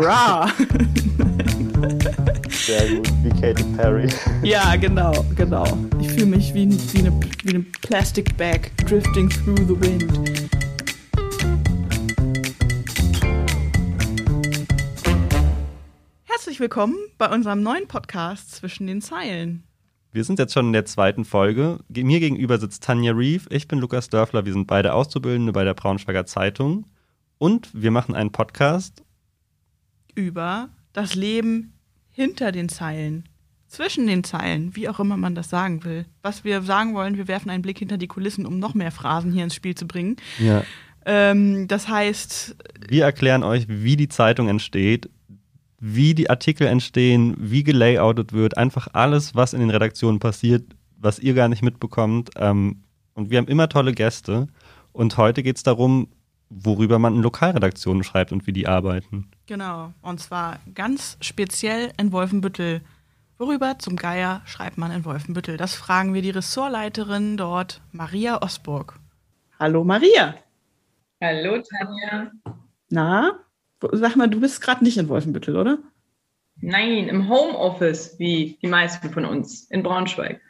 Ra. Sehr gut, wie Katy Perry. Ja, genau, genau. Ich fühle mich wie, wie, eine, wie eine Plastic Bag drifting through the wind. Herzlich willkommen bei unserem neuen Podcast zwischen den Zeilen. Wir sind jetzt schon in der zweiten Folge. Mir gegenüber sitzt Tanja Reeve, ich bin Lukas Dörfler, wir sind beide Auszubildende bei der Braunschweiger Zeitung und wir machen einen Podcast über das Leben hinter den Zeilen, zwischen den Zeilen, wie auch immer man das sagen will. Was wir sagen wollen, wir werfen einen Blick hinter die Kulissen, um noch mehr Phrasen hier ins Spiel zu bringen. Ja. Ähm, das heißt. Wir erklären euch, wie die Zeitung entsteht, wie die Artikel entstehen, wie gelayoutet wird, einfach alles, was in den Redaktionen passiert, was ihr gar nicht mitbekommt. Ähm, und wir haben immer tolle Gäste. Und heute geht es darum, worüber man in Lokalredaktionen schreibt und wie die arbeiten. Genau, und zwar ganz speziell in Wolfenbüttel. Worüber zum Geier schreibt man in Wolfenbüttel? Das fragen wir die Ressortleiterin dort, Maria Osburg. Hallo Maria. Hallo Tanja. Na, sag mal, du bist gerade nicht in Wolfenbüttel, oder? Nein, im Homeoffice, wie die meisten von uns in Braunschweig.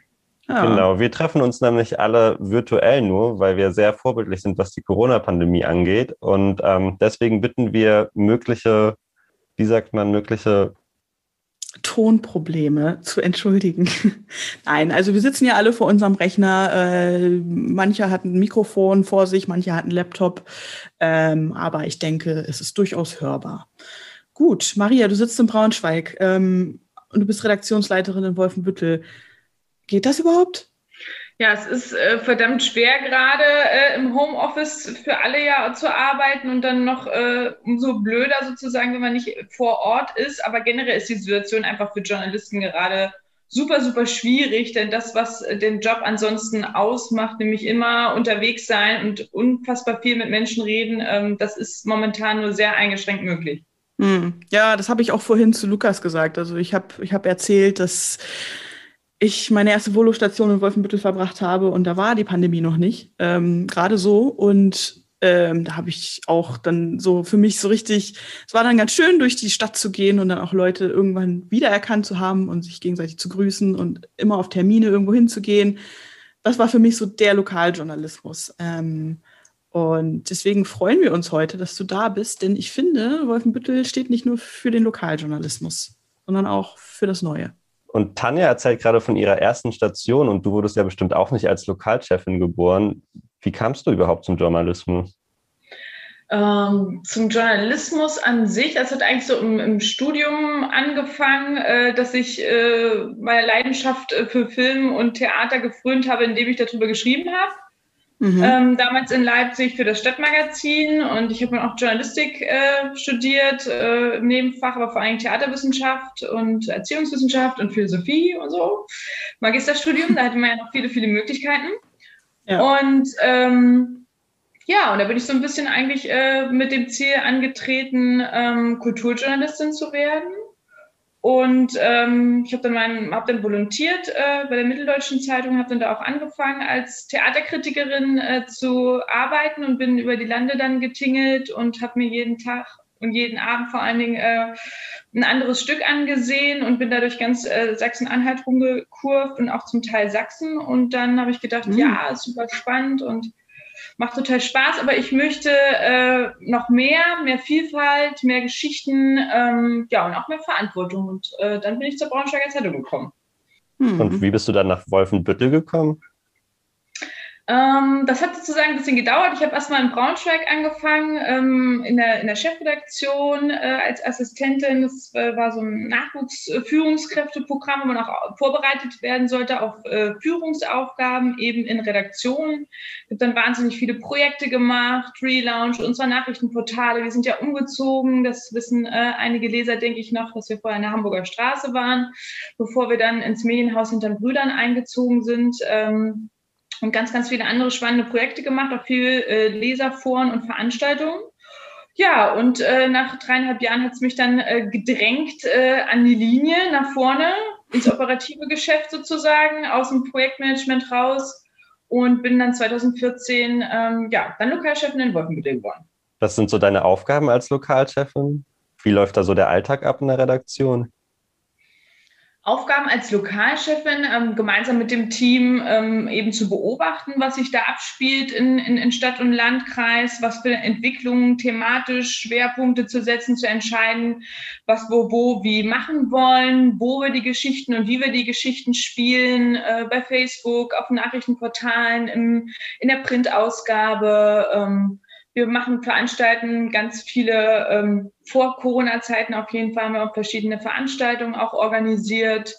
Ja. Genau, wir treffen uns nämlich alle virtuell nur, weil wir sehr vorbildlich sind, was die Corona-Pandemie angeht. Und ähm, deswegen bitten wir mögliche, wie sagt man, mögliche Tonprobleme zu entschuldigen. Nein, also wir sitzen ja alle vor unserem Rechner. Äh, manche hatten ein Mikrofon vor sich, manche hatten einen Laptop. Ähm, aber ich denke, es ist durchaus hörbar. Gut, Maria, du sitzt in Braunschweig ähm, und du bist Redaktionsleiterin in Wolfenbüttel. Geht das überhaupt? Ja, es ist äh, verdammt schwer, gerade äh, im Homeoffice für alle ja zu arbeiten und dann noch äh, umso blöder sozusagen, wenn man nicht vor Ort ist. Aber generell ist die Situation einfach für Journalisten gerade super, super schwierig, denn das, was den Job ansonsten ausmacht, nämlich immer unterwegs sein und unfassbar viel mit Menschen reden, ähm, das ist momentan nur sehr eingeschränkt möglich. Hm. Ja, das habe ich auch vorhin zu Lukas gesagt. Also ich habe ich hab erzählt, dass ich meine erste Volostation in Wolfenbüttel verbracht habe und da war die Pandemie noch nicht, ähm, gerade so. Und ähm, da habe ich auch dann so für mich so richtig, es war dann ganz schön, durch die Stadt zu gehen und dann auch Leute irgendwann wiedererkannt zu haben und sich gegenseitig zu grüßen und immer auf Termine irgendwo hinzugehen. Das war für mich so der Lokaljournalismus. Ähm, und deswegen freuen wir uns heute, dass du da bist, denn ich finde, Wolfenbüttel steht nicht nur für den Lokaljournalismus, sondern auch für das Neue. Und Tanja erzählt gerade von ihrer ersten Station und du wurdest ja bestimmt auch nicht als Lokalchefin geboren. Wie kamst du überhaupt zum Journalismus? Ähm, zum Journalismus an sich, das hat eigentlich so im, im Studium angefangen, äh, dass ich äh, meine Leidenschaft äh, für Film und Theater gefrönt habe, indem ich darüber geschrieben habe. Mhm. Ähm, damals in Leipzig für das Stadtmagazin und ich habe dann auch Journalistik äh, studiert äh, im Nebenfach, aber vor allem Theaterwissenschaft und Erziehungswissenschaft und Philosophie und so. Magisterstudium, da hatte man ja noch viele, viele Möglichkeiten. Ja. Und ähm, ja, und da bin ich so ein bisschen eigentlich äh, mit dem Ziel angetreten, ähm, Kulturjournalistin zu werden. Und ähm, ich habe dann, mein, hab dann volontiert äh, bei der Mitteldeutschen Zeitung, habe dann da auch angefangen als Theaterkritikerin äh, zu arbeiten und bin über die Lande dann getingelt und habe mir jeden Tag und jeden Abend vor allen Dingen äh, ein anderes Stück angesehen und bin dadurch ganz äh, Sachsen-Anhalt rumgekurvt und auch zum Teil Sachsen. Und dann habe ich gedacht, mhm. ja, ist super spannend und macht total Spaß, aber ich möchte äh, noch mehr, mehr Vielfalt, mehr Geschichten, ähm, ja, und auch mehr Verantwortung. Und äh, dann bin ich zur Braunschweiger Zeitung gekommen. Hm. Und wie bist du dann nach Wolfenbüttel gekommen? Ähm, das hat sozusagen ein bisschen gedauert. Ich habe erstmal in Braunschweig angefangen, ähm, in, der, in der Chefredaktion äh, als Assistentin. Das äh, war so ein Nachwuchsführungskräfteprogramm, wo man auch vorbereitet werden sollte auf äh, Führungsaufgaben eben in Redaktionen. Ich habe dann wahnsinnig viele Projekte gemacht, Relaunch, unsere Nachrichtenportale. Wir sind ja umgezogen. Das wissen äh, einige Leser, denke ich noch, dass wir vorher in der Hamburger Straße waren, bevor wir dann ins Medienhaus hinter den Brüdern eingezogen sind. Ähm, und ganz, ganz viele andere spannende Projekte gemacht, auch viel äh, Leserforen und Veranstaltungen. Ja, und äh, nach dreieinhalb Jahren hat es mich dann äh, gedrängt äh, an die Linie nach vorne, ins operative Geschäft sozusagen, aus dem Projektmanagement raus und bin dann 2014 ähm, ja, dann Lokalchefin in Wolfenbüttel geworden. Was sind so deine Aufgaben als Lokalchefin? Wie läuft da so der Alltag ab in der Redaktion? Aufgaben als Lokalchefin, ähm, gemeinsam mit dem Team ähm, eben zu beobachten, was sich da abspielt in, in, in, Stadt und Landkreis, was für Entwicklungen thematisch Schwerpunkte zu setzen, zu entscheiden, was wo, wo, wie machen wollen, wo wir die Geschichten und wie wir die Geschichten spielen, äh, bei Facebook, auf Nachrichtenportalen, im, in der Printausgabe. Ähm, wir machen Veranstalten, ganz viele ähm, vor Corona-Zeiten auf jeden Fall haben wir auch verschiedene Veranstaltungen auch organisiert.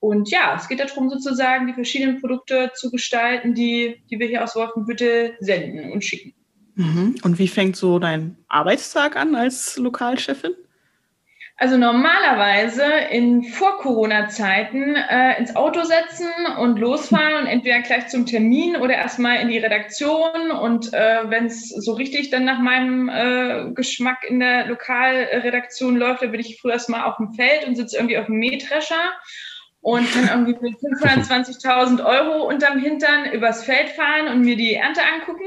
Und ja, es geht darum, sozusagen die verschiedenen Produkte zu gestalten, die, die wir hier aus Wolfenbüttel senden und schicken. Mhm. Und wie fängt so dein Arbeitstag an als Lokalchefin? Also normalerweise in Vor-Corona-Zeiten äh, ins Auto setzen und losfahren und entweder gleich zum Termin oder erstmal in die Redaktion. Und äh, wenn es so richtig dann nach meinem äh, Geschmack in der Lokalredaktion läuft, dann bin ich früher erstmal auf dem Feld und sitze irgendwie auf dem Mähdrescher und kann irgendwie mit 520.000 Euro unterm Hintern übers Feld fahren und mir die Ernte angucken.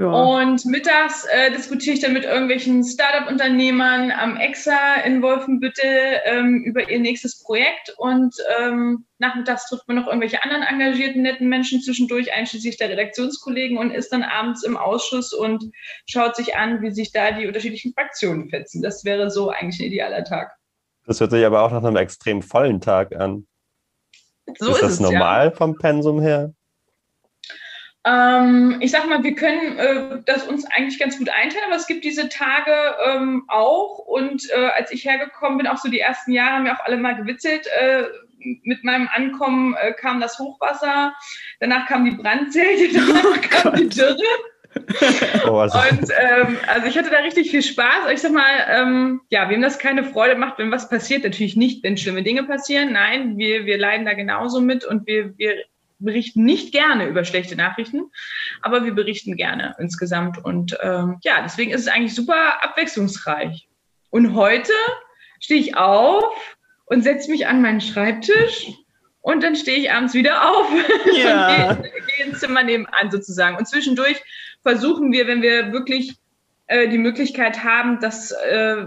Ja. Und mittags äh, diskutiere ich dann mit irgendwelchen Startup-Unternehmern am EXA in Wolfenbüttel ähm, über ihr nächstes Projekt. Und ähm, nachmittags trifft man noch irgendwelche anderen engagierten, netten Menschen zwischendurch, einschließlich der Redaktionskollegen, und ist dann abends im Ausschuss und schaut sich an, wie sich da die unterschiedlichen Fraktionen fetzen. Das wäre so eigentlich ein idealer Tag. Das hört sich aber auch nach einem extrem vollen Tag an. So ist, ist das es, normal ja. vom Pensum her? Ähm, ich sag mal, wir können äh, das uns eigentlich ganz gut einteilen, aber es gibt diese Tage ähm, auch. Und äh, als ich hergekommen bin, auch so die ersten Jahre, haben wir auch alle mal gewitzelt. Äh, mit meinem Ankommen äh, kam das Hochwasser, danach kam die Brandzelte, danach oh kam die Dürre. Oh, also. Und ähm, also ich hatte da richtig viel Spaß. Ich sag mal, ähm, ja, wem das keine Freude macht, wenn was passiert, natürlich nicht, wenn schlimme Dinge passieren. Nein, wir, wir leiden da genauso mit und wir, wir berichten nicht gerne über schlechte Nachrichten, aber wir berichten gerne insgesamt. Und ähm, ja, deswegen ist es eigentlich super abwechslungsreich. Und heute stehe ich auf und setze mich an meinen Schreibtisch und dann stehe ich abends wieder auf ja. und gehe, gehe ins Zimmer nebenan sozusagen. Und zwischendurch versuchen wir, wenn wir wirklich äh, die Möglichkeit haben, dass äh,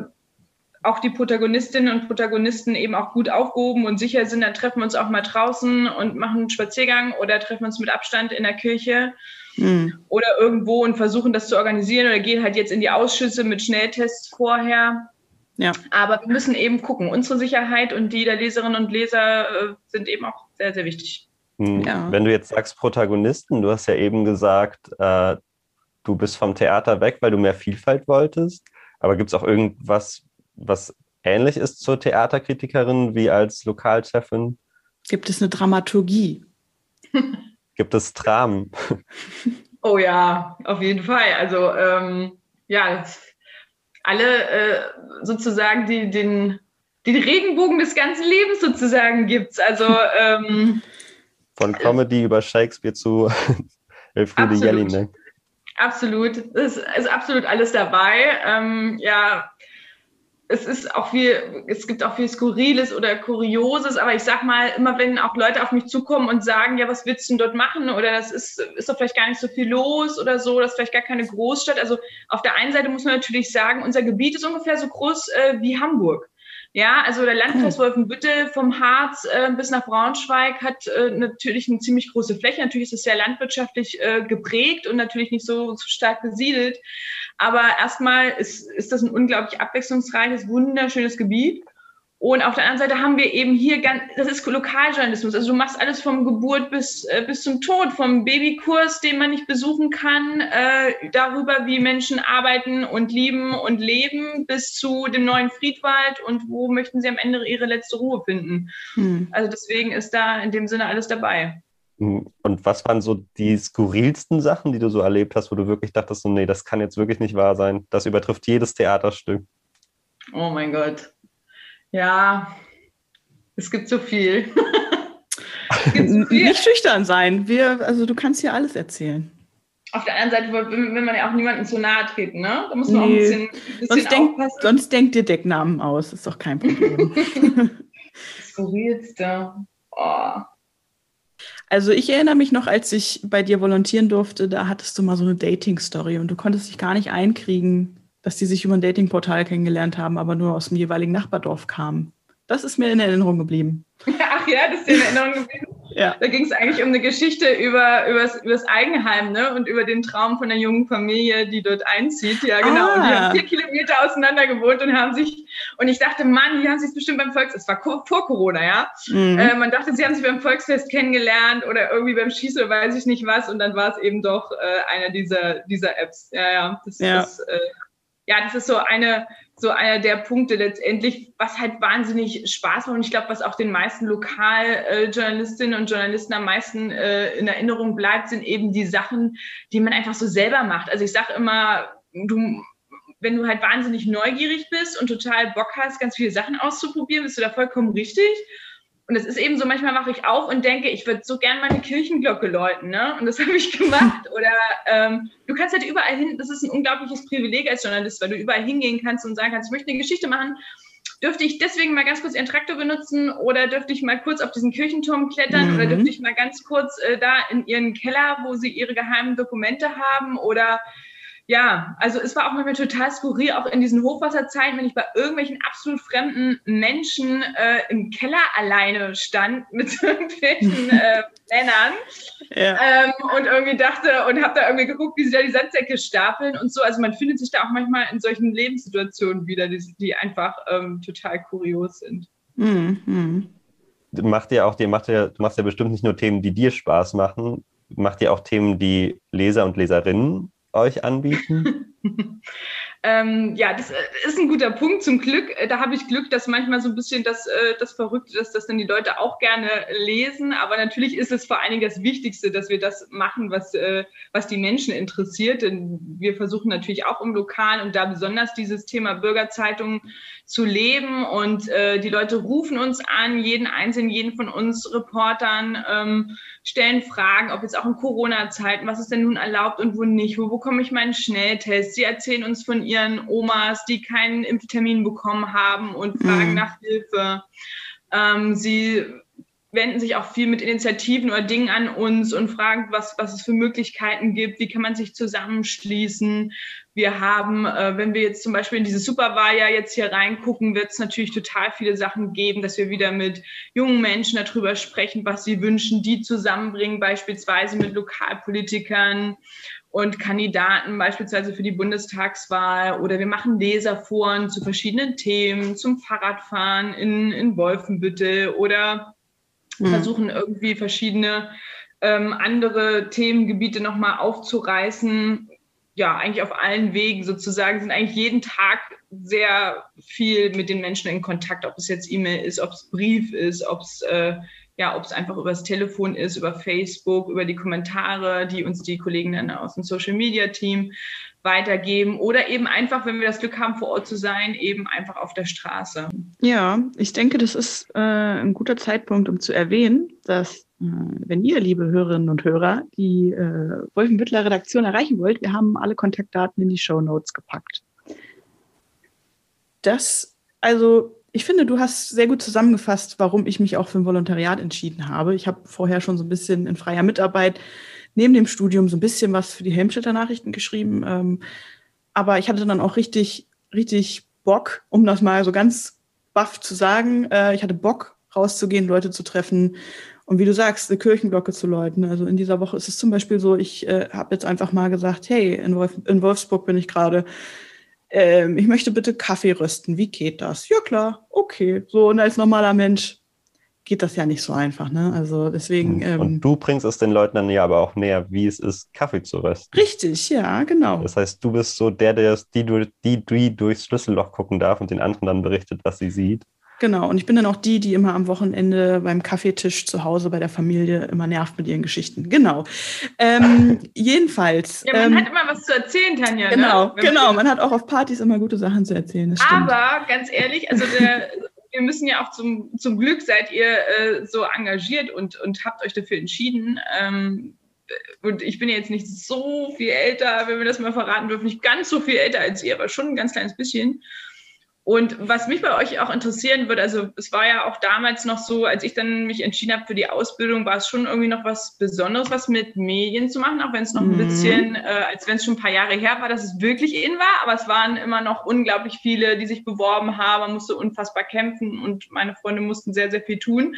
auch die Protagonistinnen und Protagonisten eben auch gut aufgehoben und sicher sind, dann treffen wir uns auch mal draußen und machen einen Spaziergang oder treffen uns mit Abstand in der Kirche mhm. oder irgendwo und versuchen das zu organisieren oder gehen halt jetzt in die Ausschüsse mit Schnelltests vorher. Ja. Aber wir müssen eben gucken. Unsere Sicherheit und die der Leserinnen und Leser äh, sind eben auch sehr, sehr wichtig. Mhm. Ja. Wenn du jetzt sagst Protagonisten, du hast ja eben gesagt, äh, du bist vom Theater weg, weil du mehr Vielfalt wolltest. Aber gibt es auch irgendwas, was ähnlich ist zur Theaterkritikerin wie als Lokalchefin? Gibt es eine Dramaturgie? Gibt es Dramen? Oh ja, auf jeden Fall. Also ähm, ja, alle äh, sozusagen die, den, den Regenbogen des ganzen Lebens sozusagen gibt es. Also ähm, von Comedy über Shakespeare zu Elfriede Jelinek. Absolut, es ist absolut alles dabei. Ähm, ja, es ist auch viel, es gibt auch viel Skurriles oder Kurioses, aber ich sag mal, immer wenn auch Leute auf mich zukommen und sagen, ja, was willst du denn dort machen? Oder das ist, ist doch vielleicht gar nicht so viel los oder so, das ist vielleicht gar keine Großstadt. Also auf der einen Seite muss man natürlich sagen, unser Gebiet ist ungefähr so groß äh, wie Hamburg. Ja, also der Landkreis hm. Wolfenbüttel vom Harz äh, bis nach Braunschweig hat äh, natürlich eine ziemlich große Fläche. Natürlich ist es sehr landwirtschaftlich äh, geprägt und natürlich nicht so, so stark besiedelt. Aber erstmal ist, ist das ein unglaublich abwechslungsreiches, wunderschönes Gebiet. Und auf der anderen Seite haben wir eben hier ganz, das ist Lokaljournalismus. Also du machst alles vom Geburt bis, äh, bis zum Tod, vom Babykurs, den man nicht besuchen kann, äh, darüber, wie Menschen arbeiten und lieben und leben, bis zu dem neuen Friedwald und wo möchten sie am Ende ihre letzte Ruhe finden. Hm. Also deswegen ist da in dem Sinne alles dabei. Und was waren so die skurrilsten Sachen, die du so erlebt hast, wo du wirklich dachtest, so, nee, das kann jetzt wirklich nicht wahr sein. Das übertrifft jedes Theaterstück. Oh mein Gott. Ja, es gibt so viel. gibt so viel. Nicht schüchtern sein. Wir, also du kannst hier alles erzählen. Auf der anderen Seite will, man ja auch niemandem zu nahe treten, ne? Da muss man nee. auch ein bisschen, ein bisschen sonst, denk, sonst denkt dir Decknamen aus, ist doch kein Problem. Skurrilste. Oh. Also ich erinnere mich noch, als ich bei dir volontieren durfte, da hattest du mal so eine Dating-Story und du konntest dich gar nicht einkriegen, dass die sich über ein Datingportal kennengelernt haben, aber nur aus dem jeweiligen Nachbardorf kamen. Das ist mir in Erinnerung geblieben. Ach ja, das ist dir in Erinnerung geblieben. Ja. Da ging es eigentlich um eine Geschichte über, über, das, Eigenheim ne? und über den Traum von einer jungen Familie, die dort einzieht. Ja, genau. Ah. Und die haben vier Kilometer auseinander gewohnt und haben sich, und ich dachte, Mann, die haben sich bestimmt beim Volksfest, es war vor Corona, ja. Mhm. Äh, man dachte, sie haben sich beim Volksfest kennengelernt oder irgendwie beim Schießen oder weiß ich nicht was. Und dann war es eben doch äh, einer dieser, dieser Apps. Ja, ja. Das ja. ist, äh, ja, das ist so eine, so einer der Punkte letztendlich, was halt wahnsinnig Spaß macht und ich glaube, was auch den meisten Lokaljournalistinnen und Journalisten am meisten äh, in Erinnerung bleibt, sind eben die Sachen, die man einfach so selber macht. Also ich sage immer, du wenn du halt wahnsinnig neugierig bist und total Bock hast, ganz viele Sachen auszuprobieren, bist du da vollkommen richtig. Und es ist eben so, manchmal mache ich auf und denke, ich würde so gern meine Kirchenglocke läuten, ne? Und das habe ich gemacht. Oder ähm, du kannst halt überall hin, das ist ein unglaubliches Privileg als Journalist, weil du überall hingehen kannst und sagen kannst, ich möchte eine Geschichte machen. Dürfte ich deswegen mal ganz kurz ihren Traktor benutzen oder dürfte ich mal kurz auf diesen Kirchenturm klettern mhm. oder dürfte ich mal ganz kurz äh, da in ihren Keller, wo sie ihre geheimen Dokumente haben oder ja, also es war auch manchmal total skurril, auch in diesen Hochwasserzeiten, wenn ich bei irgendwelchen absolut fremden Menschen äh, im Keller alleine stand mit irgendwelchen äh, Männern ja. ähm, und irgendwie dachte und habe da irgendwie geguckt, wie sie da die Sandsäcke stapeln und so. Also man findet sich da auch manchmal in solchen Lebenssituationen wieder, die, die einfach ähm, total kurios sind. Mhm. Macht ja auch, dir macht ja, du machst ja bestimmt nicht nur Themen, die dir Spaß machen, macht ihr auch Themen, die Leser und Leserinnen euch anbieten? ähm, ja, das äh, ist ein guter Punkt. Zum Glück, äh, da habe ich Glück, dass manchmal so ein bisschen das, äh, das Verrückte, dass das dann die Leute auch gerne lesen. Aber natürlich ist es vor allen Dingen das Wichtigste, dass wir das machen, was, was die Menschen interessiert. Denn wir versuchen natürlich auch im Lokal und da besonders dieses Thema Bürgerzeitung zu leben. Und die Leute rufen uns an, jeden einzelnen, jeden von uns Reportern. Ähm, stellen Fragen, ob jetzt auch in Corona-Zeiten, was ist denn nun erlaubt und wo nicht, wo bekomme ich meinen Schnelltest. Sie erzählen uns von ihren Omas, die keinen Impftermin bekommen haben und fragen mhm. nach Hilfe. Ähm, sie wenden sich auch viel mit Initiativen oder Dingen an uns und fragen, was, was es für Möglichkeiten gibt, wie kann man sich zusammenschließen. Wir haben, äh, wenn wir jetzt zum Beispiel in diese Superwahljahr jetzt hier reingucken, wird es natürlich total viele Sachen geben, dass wir wieder mit jungen Menschen darüber sprechen, was sie wünschen, die zusammenbringen, beispielsweise mit Lokalpolitikern und Kandidaten, beispielsweise für die Bundestagswahl. Oder wir machen Leserforen zu verschiedenen Themen, zum Fahrradfahren in, in Wolfenbüttel oder mhm. versuchen irgendwie verschiedene ähm, andere Themengebiete nochmal aufzureißen. Ja, eigentlich auf allen Wegen sozusagen, sind eigentlich jeden Tag sehr viel mit den Menschen in Kontakt, ob es jetzt E-Mail ist, ob es Brief ist, ob es äh, ja, ob es einfach übers Telefon ist, über Facebook, über die Kommentare, die uns die Kollegen dann aus dem Social Media Team weitergeben oder eben einfach, wenn wir das Glück haben, vor Ort zu sein, eben einfach auf der Straße. Ja, ich denke, das ist äh, ein guter Zeitpunkt, um zu erwähnen, dass wenn ihr, liebe Hörerinnen und Hörer, die äh, Wolfenbüttler Redaktion erreichen wollt, wir haben alle Kontaktdaten in die Show Notes gepackt. Das, also ich finde, du hast sehr gut zusammengefasst, warum ich mich auch für ein Volontariat entschieden habe. Ich habe vorher schon so ein bisschen in freier Mitarbeit neben dem Studium so ein bisschen was für die Helmstädter Nachrichten geschrieben. Ähm, aber ich hatte dann auch richtig, richtig Bock, um das mal so ganz baff zu sagen. Äh, ich hatte Bock, rauszugehen, Leute zu treffen und wie du sagst, eine Kirchenglocke zu läuten. Also in dieser Woche ist es zum Beispiel so, ich äh, habe jetzt einfach mal gesagt, hey, in, Wolf in Wolfsburg bin ich gerade. Ähm, ich möchte bitte Kaffee rösten. Wie geht das? Ja klar, okay. So und als normaler Mensch geht das ja nicht so einfach. Ne? Also deswegen. Ähm, und du bringst es den Leuten dann ja aber auch näher, wie es ist, Kaffee zu rösten. Richtig, ja, genau. Das heißt, du bist so der, der die, die, die durchs Schlüsselloch gucken darf und den anderen dann berichtet, was sie sieht. Genau, und ich bin dann auch die, die immer am Wochenende beim Kaffeetisch zu Hause bei der Familie immer nervt mit ihren Geschichten. Genau. Ähm, jedenfalls. Ja, man ähm, hat immer was zu erzählen, Tanja. Genau, ne? genau. Man hat auch auf Partys immer gute Sachen zu erzählen. Aber ganz ehrlich, also der, wir müssen ja auch zum, zum Glück seid ihr äh, so engagiert und, und habt euch dafür entschieden. Ähm, und ich bin jetzt nicht so viel älter, wenn wir das mal verraten dürfen, nicht ganz so viel älter als ihr, aber schon ein ganz kleines bisschen. Und was mich bei euch auch interessieren würde, also es war ja auch damals noch so, als ich dann mich entschieden habe für die Ausbildung, war es schon irgendwie noch was Besonderes, was mit Medien zu machen, auch wenn es noch ein mhm. bisschen, äh, als wenn es schon ein paar Jahre her war, dass es wirklich in war, aber es waren immer noch unglaublich viele, die sich beworben haben, man musste unfassbar kämpfen und meine Freunde mussten sehr, sehr viel tun,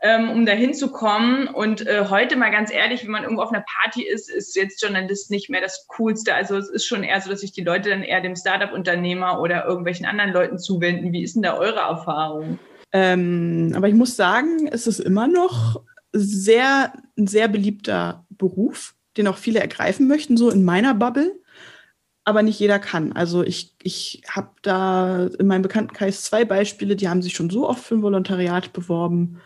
ähm, um da hinzukommen. Und äh, heute mal ganz ehrlich, wenn man irgendwo auf einer Party ist, ist jetzt Journalist nicht mehr das Coolste. Also es ist schon eher so, dass sich die Leute dann eher dem Startup-Unternehmer oder irgendwelchen anderen Leuten Leuten zuwenden. Wie ist denn da eure Erfahrung? Ähm, aber ich muss sagen, es ist immer noch sehr, ein sehr beliebter Beruf, den auch viele ergreifen möchten, so in meiner Bubble. Aber nicht jeder kann. Also ich, ich habe da in meinem Bekanntenkreis zwei Beispiele, die haben sich schon so oft für ein Volontariat beworben.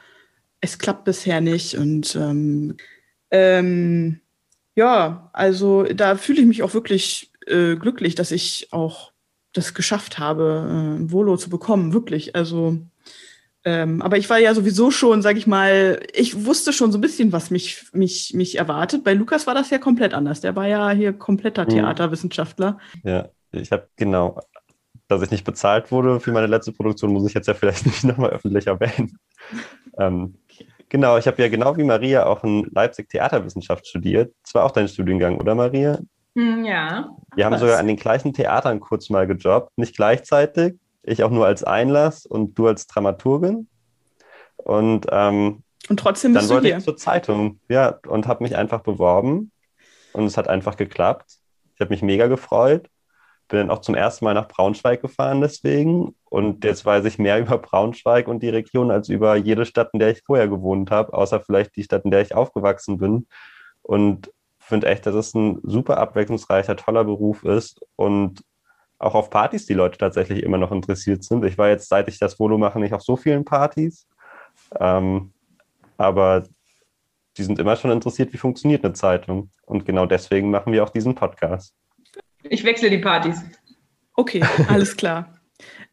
Es klappt bisher nicht. Und ähm, ähm, ja, also da fühle ich mich auch wirklich äh, glücklich, dass ich auch das geschafft habe, äh, Volo zu bekommen, wirklich. Also, ähm, aber ich war ja sowieso schon, sag ich mal, ich wusste schon so ein bisschen, was mich, mich, mich erwartet. Bei Lukas war das ja komplett anders. Der war ja hier kompletter mhm. Theaterwissenschaftler. Ja, ich habe genau, dass ich nicht bezahlt wurde für meine letzte Produktion, muss ich jetzt ja vielleicht nicht nochmal öffentlich erwähnen. ähm, genau, ich habe ja genau wie Maria auch in Leipzig Theaterwissenschaft studiert. Das war auch dein Studiengang, oder Maria? Hm, ja. Wir haben sogar an den gleichen Theatern kurz mal gejobbt, nicht gleichzeitig. Ich auch nur als Einlass und du als Dramaturgin. Und, ähm, und trotzdem bist dann wollte ich zur Zeitung, ja, und habe mich einfach beworben. Und es hat einfach geklappt. Ich habe mich mega gefreut. Bin dann auch zum ersten Mal nach Braunschweig gefahren deswegen. Und jetzt weiß ich mehr über Braunschweig und die Region als über jede Stadt, in der ich vorher gewohnt habe, außer vielleicht die Stadt, in der ich aufgewachsen bin. Und finde echt, dass es ein super abwechslungsreicher, toller Beruf ist und auch auf Partys die Leute tatsächlich immer noch interessiert sind. Ich war jetzt, seit ich das Volo mache, nicht auf so vielen Partys, ähm, aber die sind immer schon interessiert, wie funktioniert eine Zeitung. Und genau deswegen machen wir auch diesen Podcast. Ich wechsle die Partys. Okay, alles klar.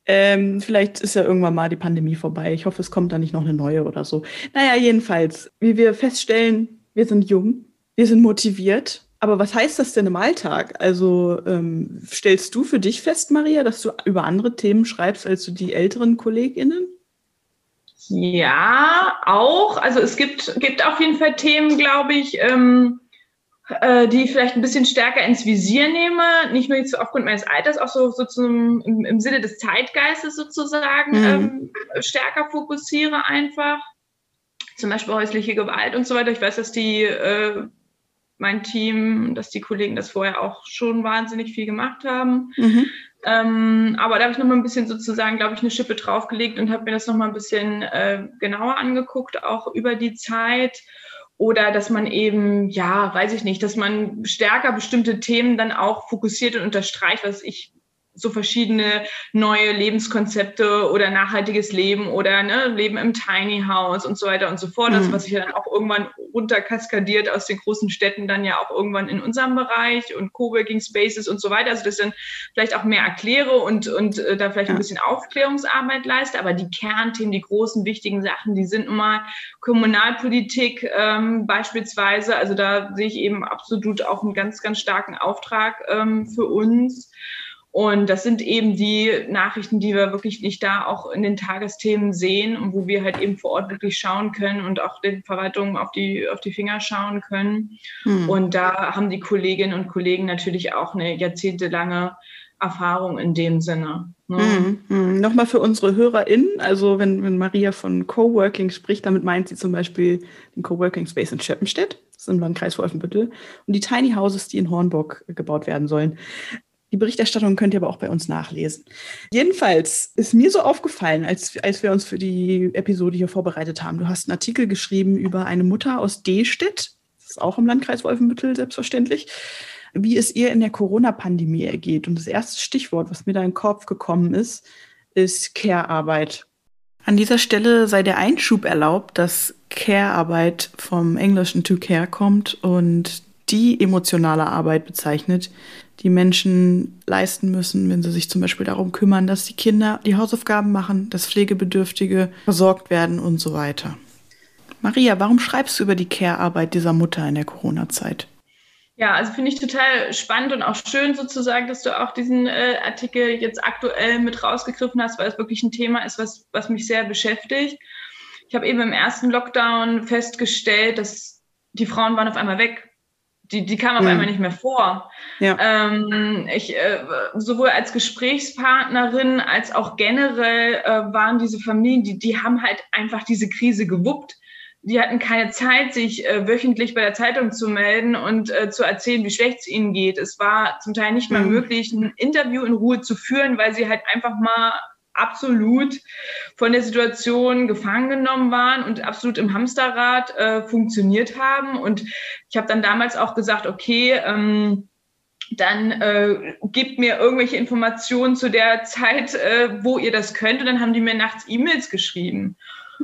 Ähm, vielleicht ist ja irgendwann mal die Pandemie vorbei. Ich hoffe, es kommt da nicht noch eine neue oder so. Naja, jedenfalls, wie wir feststellen, wir sind jung, wir sind motiviert. Aber was heißt das denn im Alltag? Also ähm, stellst du für dich fest, Maria, dass du über andere Themen schreibst als du die älteren KollegInnen? Ja, auch. Also es gibt, gibt auf jeden Fall Themen, glaube ich, ähm, äh, die ich vielleicht ein bisschen stärker ins Visier nehme. Nicht nur jetzt aufgrund meines Alters, auch so, so zum, im, im Sinne des Zeitgeistes sozusagen mhm. ähm, stärker fokussiere einfach. Zum Beispiel häusliche Gewalt und so weiter. Ich weiß, dass die äh, mein Team, dass die Kollegen das vorher auch schon wahnsinnig viel gemacht haben. Mhm. Ähm, aber da habe ich noch mal ein bisschen sozusagen, glaube ich, eine Schippe draufgelegt und habe mir das noch mal ein bisschen äh, genauer angeguckt, auch über die Zeit. Oder dass man eben, ja, weiß ich nicht, dass man stärker bestimmte Themen dann auch fokussiert und unterstreicht, was ich so verschiedene neue Lebenskonzepte oder nachhaltiges Leben oder ne, Leben im Tiny House und so weiter und so fort. Das, mhm. was sich ja dann auch irgendwann runterkaskadiert aus den großen Städten, dann ja auch irgendwann in unserem Bereich und Coworking Spaces und so weiter. Also das dann vielleicht auch mehr erkläre und, und äh, da vielleicht ja. ein bisschen Aufklärungsarbeit leiste. Aber die Kernthemen, die großen, wichtigen Sachen, die sind immer Kommunalpolitik ähm, beispielsweise. Also da sehe ich eben absolut auch einen ganz, ganz starken Auftrag ähm, für uns. Und das sind eben die Nachrichten, die wir wirklich nicht da auch in den Tagesthemen sehen und wo wir halt eben vor Ort wirklich schauen können und auch den Verwaltungen auf die, auf die Finger schauen können. Hm. Und da haben die Kolleginnen und Kollegen natürlich auch eine jahrzehntelange Erfahrung in dem Sinne. Ne? Hm, hm. Nochmal für unsere HörerInnen, also wenn, wenn Maria von Coworking spricht, damit meint sie zum Beispiel den Coworking Space in Scheppenstedt, das ist im Landkreis Wolfenbüttel, und die Tiny Houses, die in Hornburg gebaut werden sollen. Die Berichterstattung könnt ihr aber auch bei uns nachlesen. Jedenfalls ist mir so aufgefallen, als, als wir uns für die Episode hier vorbereitet haben. Du hast einen Artikel geschrieben über eine Mutter aus Destedt. Das ist auch im Landkreis Wolfenbüttel selbstverständlich. Wie es ihr in der Corona-Pandemie ergeht. Und das erste Stichwort, was mir da in den Kopf gekommen ist, ist Care-Arbeit. An dieser Stelle sei der Einschub erlaubt, dass Care-Arbeit vom Englischen to care kommt und die emotionale Arbeit bezeichnet, die Menschen leisten müssen, wenn sie sich zum Beispiel darum kümmern, dass die Kinder die Hausaufgaben machen, dass Pflegebedürftige versorgt werden und so weiter. Maria, warum schreibst du über die Care-Arbeit dieser Mutter in der Corona-Zeit? Ja, also finde ich total spannend und auch schön sozusagen, dass du auch diesen äh, Artikel jetzt aktuell mit rausgegriffen hast, weil es wirklich ein Thema ist, was, was mich sehr beschäftigt. Ich habe eben im ersten Lockdown festgestellt, dass die Frauen waren auf einmal weg. Die, die kamen auf mhm. einmal nicht mehr vor. Ja. Ähm, ich, äh, sowohl als Gesprächspartnerin als auch generell äh, waren diese Familien, die, die haben halt einfach diese Krise gewuppt die hatten keine Zeit, sich äh, wöchentlich bei der Zeitung zu melden und äh, zu erzählen, wie schlecht es ihnen geht. Es war zum Teil nicht mal mhm. möglich, ein Interview in Ruhe zu führen, weil sie halt einfach mal absolut von der Situation gefangen genommen waren und absolut im Hamsterrad äh, funktioniert haben. Und ich habe dann damals auch gesagt, okay, ähm, dann äh, gebt mir irgendwelche Informationen zu der Zeit, äh, wo ihr das könnt. Und dann haben die mir nachts E-Mails geschrieben.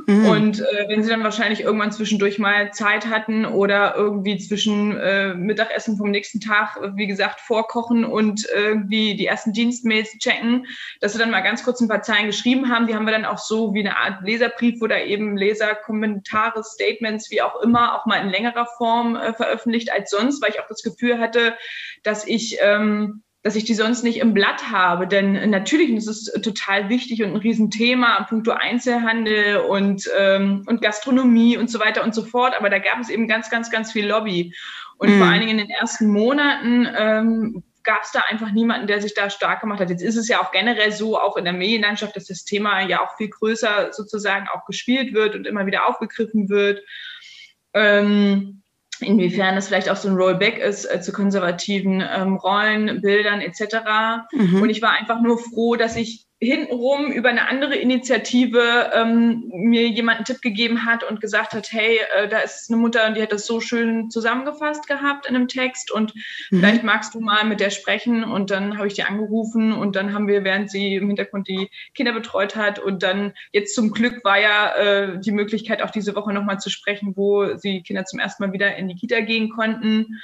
Mhm. Und äh, wenn sie dann wahrscheinlich irgendwann zwischendurch mal Zeit hatten oder irgendwie zwischen äh, Mittagessen vom nächsten Tag, wie gesagt, vorkochen und irgendwie die ersten Dienstmails checken, dass sie dann mal ganz kurz ein paar Zeilen geschrieben haben. Die haben wir dann auch so wie eine Art Leserbrief oder eben Leserkommentare, Statements, wie auch immer, auch mal in längerer Form äh, veröffentlicht als sonst, weil ich auch das Gefühl hatte, dass ich ähm, dass ich die sonst nicht im Blatt habe. Denn natürlich ist es total wichtig und ein Riesenthema, puncto Einzelhandel und, ähm, und Gastronomie und so weiter und so fort. Aber da gab es eben ganz, ganz, ganz viel Lobby. Und mhm. vor allen Dingen in den ersten Monaten ähm, gab es da einfach niemanden, der sich da stark gemacht hat. Jetzt ist es ja auch generell so, auch in der Medienlandschaft, dass das Thema ja auch viel größer sozusagen auch gespielt wird und immer wieder aufgegriffen wird. Ähm, inwiefern das vielleicht auch so ein Rollback ist äh, zu konservativen ähm, Rollen, Bildern etc. Mhm. Und ich war einfach nur froh, dass ich hintenrum über eine andere Initiative ähm, mir jemand einen Tipp gegeben hat und gesagt hat, hey, äh, da ist eine Mutter und die hat das so schön zusammengefasst gehabt in einem Text und mhm. vielleicht magst du mal mit der sprechen und dann habe ich die angerufen und dann haben wir, während sie im Hintergrund die Kinder betreut hat und dann jetzt zum Glück war ja äh, die Möglichkeit auch diese Woche nochmal zu sprechen, wo sie Kinder zum ersten Mal wieder in die Kita gehen konnten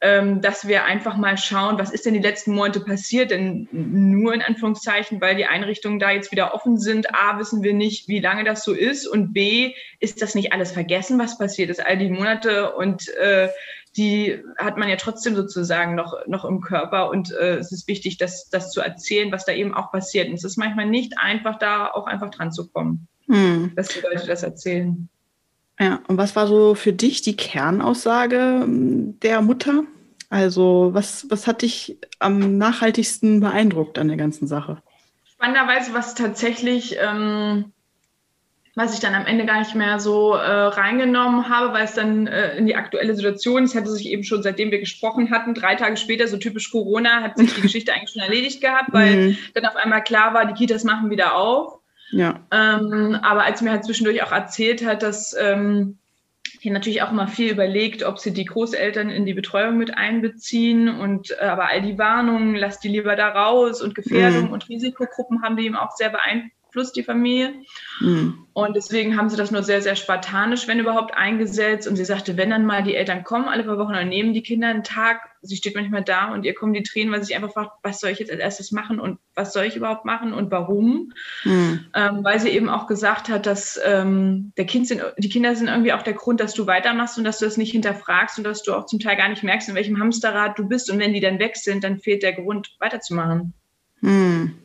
dass wir einfach mal schauen, was ist denn die letzten Monate passiert, denn nur in Anführungszeichen, weil die Einrichtungen da jetzt wieder offen sind, A, wissen wir nicht, wie lange das so ist und B, ist das nicht alles vergessen, was passiert ist, all die Monate und äh, die hat man ja trotzdem sozusagen noch, noch im Körper und äh, es ist wichtig, das, das zu erzählen, was da eben auch passiert. Und es ist manchmal nicht einfach, da auch einfach dran zu kommen, hm. dass die Leute das erzählen. Ja, und was war so für dich die Kernaussage ähm, der Mutter? Also, was, was hat dich am nachhaltigsten beeindruckt an der ganzen Sache? Spannenderweise, was tatsächlich, ähm, was ich dann am Ende gar nicht mehr so äh, reingenommen habe, weil es dann äh, in die aktuelle Situation, es hatte sich eben schon, seitdem wir gesprochen hatten, drei Tage später, so typisch Corona, hat sich die Geschichte eigentlich schon erledigt gehabt, weil mhm. dann auf einmal klar war, die Kitas machen wieder auf. Ja. Ähm, aber als mir halt zwischendurch auch erzählt hat, dass ähm, hier natürlich auch immer viel überlegt, ob sie die Großeltern in die Betreuung mit einbeziehen und äh, aber all die Warnungen, lass die lieber da raus und Gefährdung mhm. und Risikogruppen haben die eben auch sehr beeinflusst plus die Familie. Mhm. Und deswegen haben sie das nur sehr, sehr spartanisch, wenn überhaupt, eingesetzt. Und sie sagte, wenn dann mal die Eltern kommen, alle paar Wochen, dann nehmen die Kinder einen Tag. Sie steht manchmal da und ihr kommen die Tränen, weil sie sich einfach fragt, was soll ich jetzt als erstes machen und was soll ich überhaupt machen und warum? Mhm. Ähm, weil sie eben auch gesagt hat, dass ähm, der kind sind, die Kinder sind irgendwie auch der Grund, dass du weitermachst und dass du das nicht hinterfragst und dass du auch zum Teil gar nicht merkst, in welchem Hamsterrad du bist. Und wenn die dann weg sind, dann fehlt der Grund, weiterzumachen. Mhm.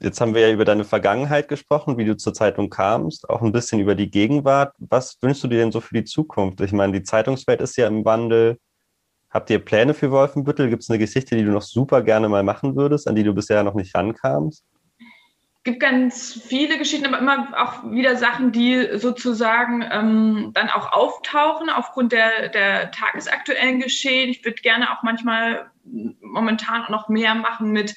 Jetzt haben wir ja über deine Vergangenheit gesprochen, wie du zur Zeitung kamst, auch ein bisschen über die Gegenwart. Was wünschst du dir denn so für die Zukunft? Ich meine, die Zeitungswelt ist ja im Wandel. Habt ihr Pläne für Wolfenbüttel? Gibt es eine Geschichte, die du noch super gerne mal machen würdest, an die du bisher noch nicht rankamst? Es gibt ganz viele Geschichten, aber immer auch wieder Sachen, die sozusagen ähm, dann auch auftauchen aufgrund der, der tagesaktuellen Geschehen. Ich würde gerne auch manchmal momentan noch mehr machen mit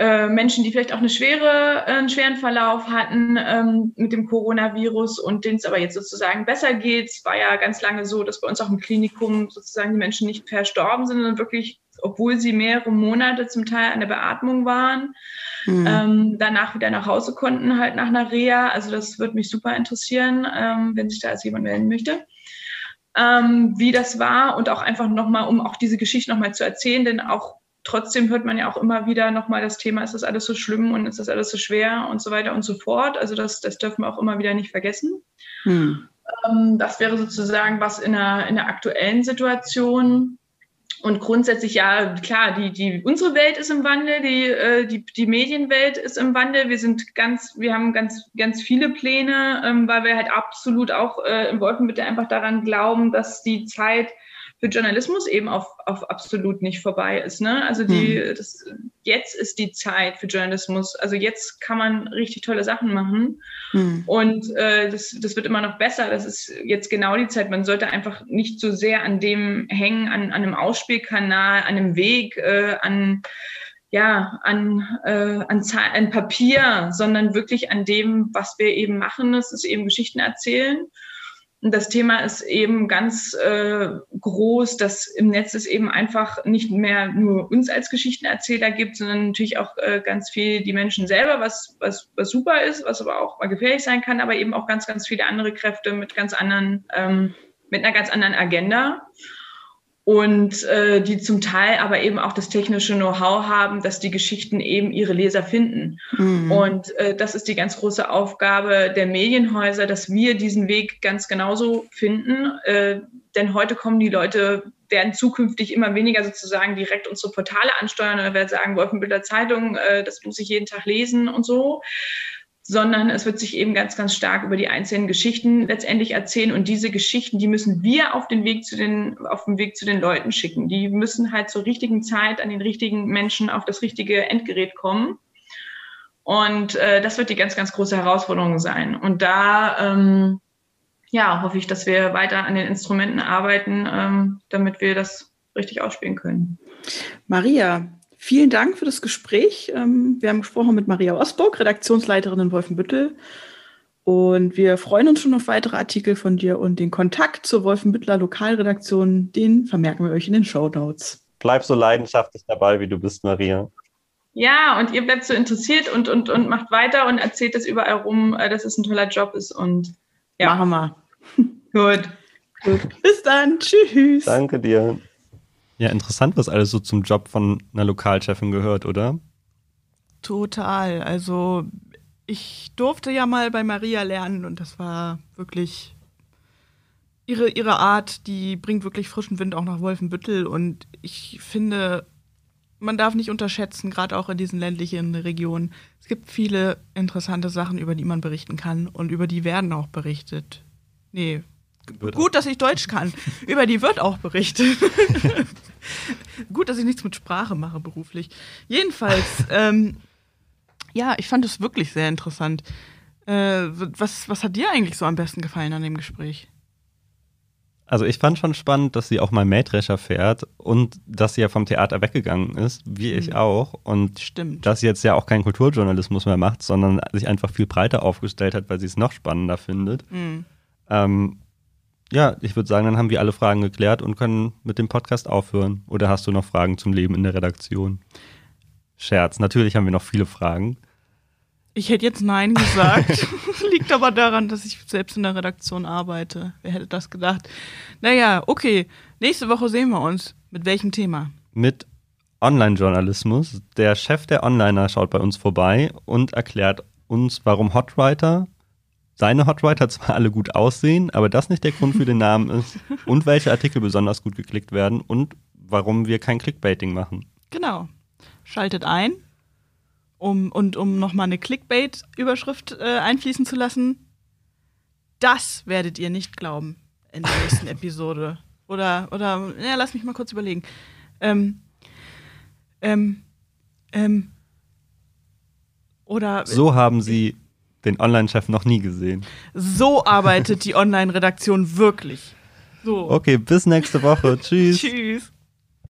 äh, Menschen, die vielleicht auch eine schwere, äh, einen schweren Verlauf hatten ähm, mit dem Coronavirus und denen es aber jetzt sozusagen besser geht. Es war ja ganz lange so, dass bei uns auch im Klinikum sozusagen die Menschen nicht verstorben sind, sondern wirklich, obwohl sie mehrere Monate zum Teil an der Beatmung waren, mhm. ähm, danach wieder nach Hause konnten, halt nach einer Reha. Also das würde mich super interessieren, ähm, wenn sich da als jemand melden möchte. Ähm, wie das war und auch einfach nochmal, um auch diese Geschichte nochmal zu erzählen, denn auch trotzdem hört man ja auch immer wieder nochmal das Thema, ist das alles so schlimm und ist das alles so schwer und so weiter und so fort. Also das, das dürfen wir auch immer wieder nicht vergessen. Hm. Ähm, das wäre sozusagen was in der, in der aktuellen Situation. Und grundsätzlich, ja, klar, die, die, unsere Welt ist im Wandel, die, äh, die, die Medienwelt ist im Wandel. Wir sind ganz, wir haben ganz, ganz viele Pläne, ähm, weil wir halt absolut auch äh, im Wolfenbitte einfach daran glauben, dass die Zeit für Journalismus eben auf, auf absolut nicht vorbei ist. Ne? Also die, hm. das, jetzt ist die Zeit für Journalismus. Also jetzt kann man richtig tolle Sachen machen. Hm. Und äh, das, das wird immer noch besser. Das ist jetzt genau die Zeit. Man sollte einfach nicht so sehr an dem hängen, an, an einem Ausspielkanal, an einem Weg, äh, an ja, an, äh, an, an Papier, sondern wirklich an dem, was wir eben machen. Das ist eben Geschichten erzählen das Thema ist eben ganz äh, groß, dass im Netz es eben einfach nicht mehr nur uns als Geschichtenerzähler gibt, sondern natürlich auch äh, ganz viel die Menschen selber, was, was, was super ist, was aber auch mal gefährlich sein kann, aber eben auch ganz, ganz viele andere Kräfte mit ganz anderen, ähm, mit einer ganz anderen Agenda und äh, die zum Teil aber eben auch das technische Know-how haben, dass die Geschichten eben ihre Leser finden. Mhm. Und äh, das ist die ganz große Aufgabe der Medienhäuser, dass wir diesen Weg ganz genauso finden. Äh, denn heute kommen die Leute, werden zukünftig immer weniger sozusagen direkt unsere Portale ansteuern oder werden sagen, Wolfenbilder Zeitung, äh, das muss ich jeden Tag lesen und so sondern es wird sich eben ganz, ganz stark über die einzelnen Geschichten letztendlich erzählen. Und diese Geschichten, die müssen wir auf den Weg zu den, auf den Weg zu den Leuten schicken. Die müssen halt zur richtigen Zeit an den richtigen Menschen auf das richtige Endgerät kommen. Und äh, das wird die ganz, ganz große Herausforderung sein. Und da ähm, ja, hoffe ich, dass wir weiter an den Instrumenten arbeiten, ähm, damit wir das richtig ausspielen können. Maria, Vielen Dank für das Gespräch. Ähm, wir haben gesprochen mit Maria Osburg, Redaktionsleiterin in Wolfenbüttel. Und wir freuen uns schon auf weitere Artikel von dir und den Kontakt zur Wolfenbüttler Lokalredaktion, den vermerken wir euch in den Show Notes. Bleib so leidenschaftlich dabei, wie du bist, Maria. Ja, und ihr bleibt so interessiert und, und, und macht weiter und erzählt es überall rum, äh, dass es ein toller Job ist. Und ja. Machen wir. Gut. Gut. Bis dann. Tschüss. Danke dir. Ja, interessant, was alles so zum Job von einer Lokalchefin gehört, oder? Total. Also ich durfte ja mal bei Maria lernen und das war wirklich ihre, ihre Art, die bringt wirklich frischen Wind auch nach Wolfenbüttel und ich finde, man darf nicht unterschätzen, gerade auch in diesen ländlichen Regionen. Es gibt viele interessante Sachen, über die man berichten kann und über die werden auch berichtet. Nee, wird gut, dass ich Deutsch kann. über die wird auch berichtet. Gut, dass ich nichts mit Sprache mache beruflich. Jedenfalls, ähm, ja, ich fand es wirklich sehr interessant. Äh, was, was hat dir eigentlich so am besten gefallen an dem Gespräch? Also ich fand schon spannend, dass sie auch mal Mähdrescher fährt und dass sie ja vom Theater weggegangen ist, wie ich mhm. auch. Und Stimmt. dass sie jetzt ja auch keinen Kulturjournalismus mehr macht, sondern sich einfach viel breiter aufgestellt hat, weil sie es noch spannender findet. Mhm. Ähm, ja, ich würde sagen, dann haben wir alle Fragen geklärt und können mit dem Podcast aufhören. Oder hast du noch Fragen zum Leben in der Redaktion? Scherz, natürlich haben wir noch viele Fragen. Ich hätte jetzt Nein gesagt. Liegt aber daran, dass ich selbst in der Redaktion arbeite. Wer hätte das gedacht? Naja, okay. Nächste Woche sehen wir uns. Mit welchem Thema? Mit Online-Journalismus. Der Chef der Onliner schaut bei uns vorbei und erklärt uns, warum Hotwriter seine Hotwriter zwar alle gut aussehen, aber das nicht der Grund für den Namen ist und welche Artikel besonders gut geklickt werden und warum wir kein Clickbaiting machen. Genau. Schaltet ein, um, und um nochmal eine Clickbait-Überschrift äh, einfließen zu lassen. Das werdet ihr nicht glauben in der nächsten Episode. Oder, oder, ja, lass mich mal kurz überlegen. Ähm, ähm, ähm, oder. So haben sie den Online-Chef noch nie gesehen. So arbeitet die Online-Redaktion wirklich. So. Okay, bis nächste Woche. Tschüss. Tschüss.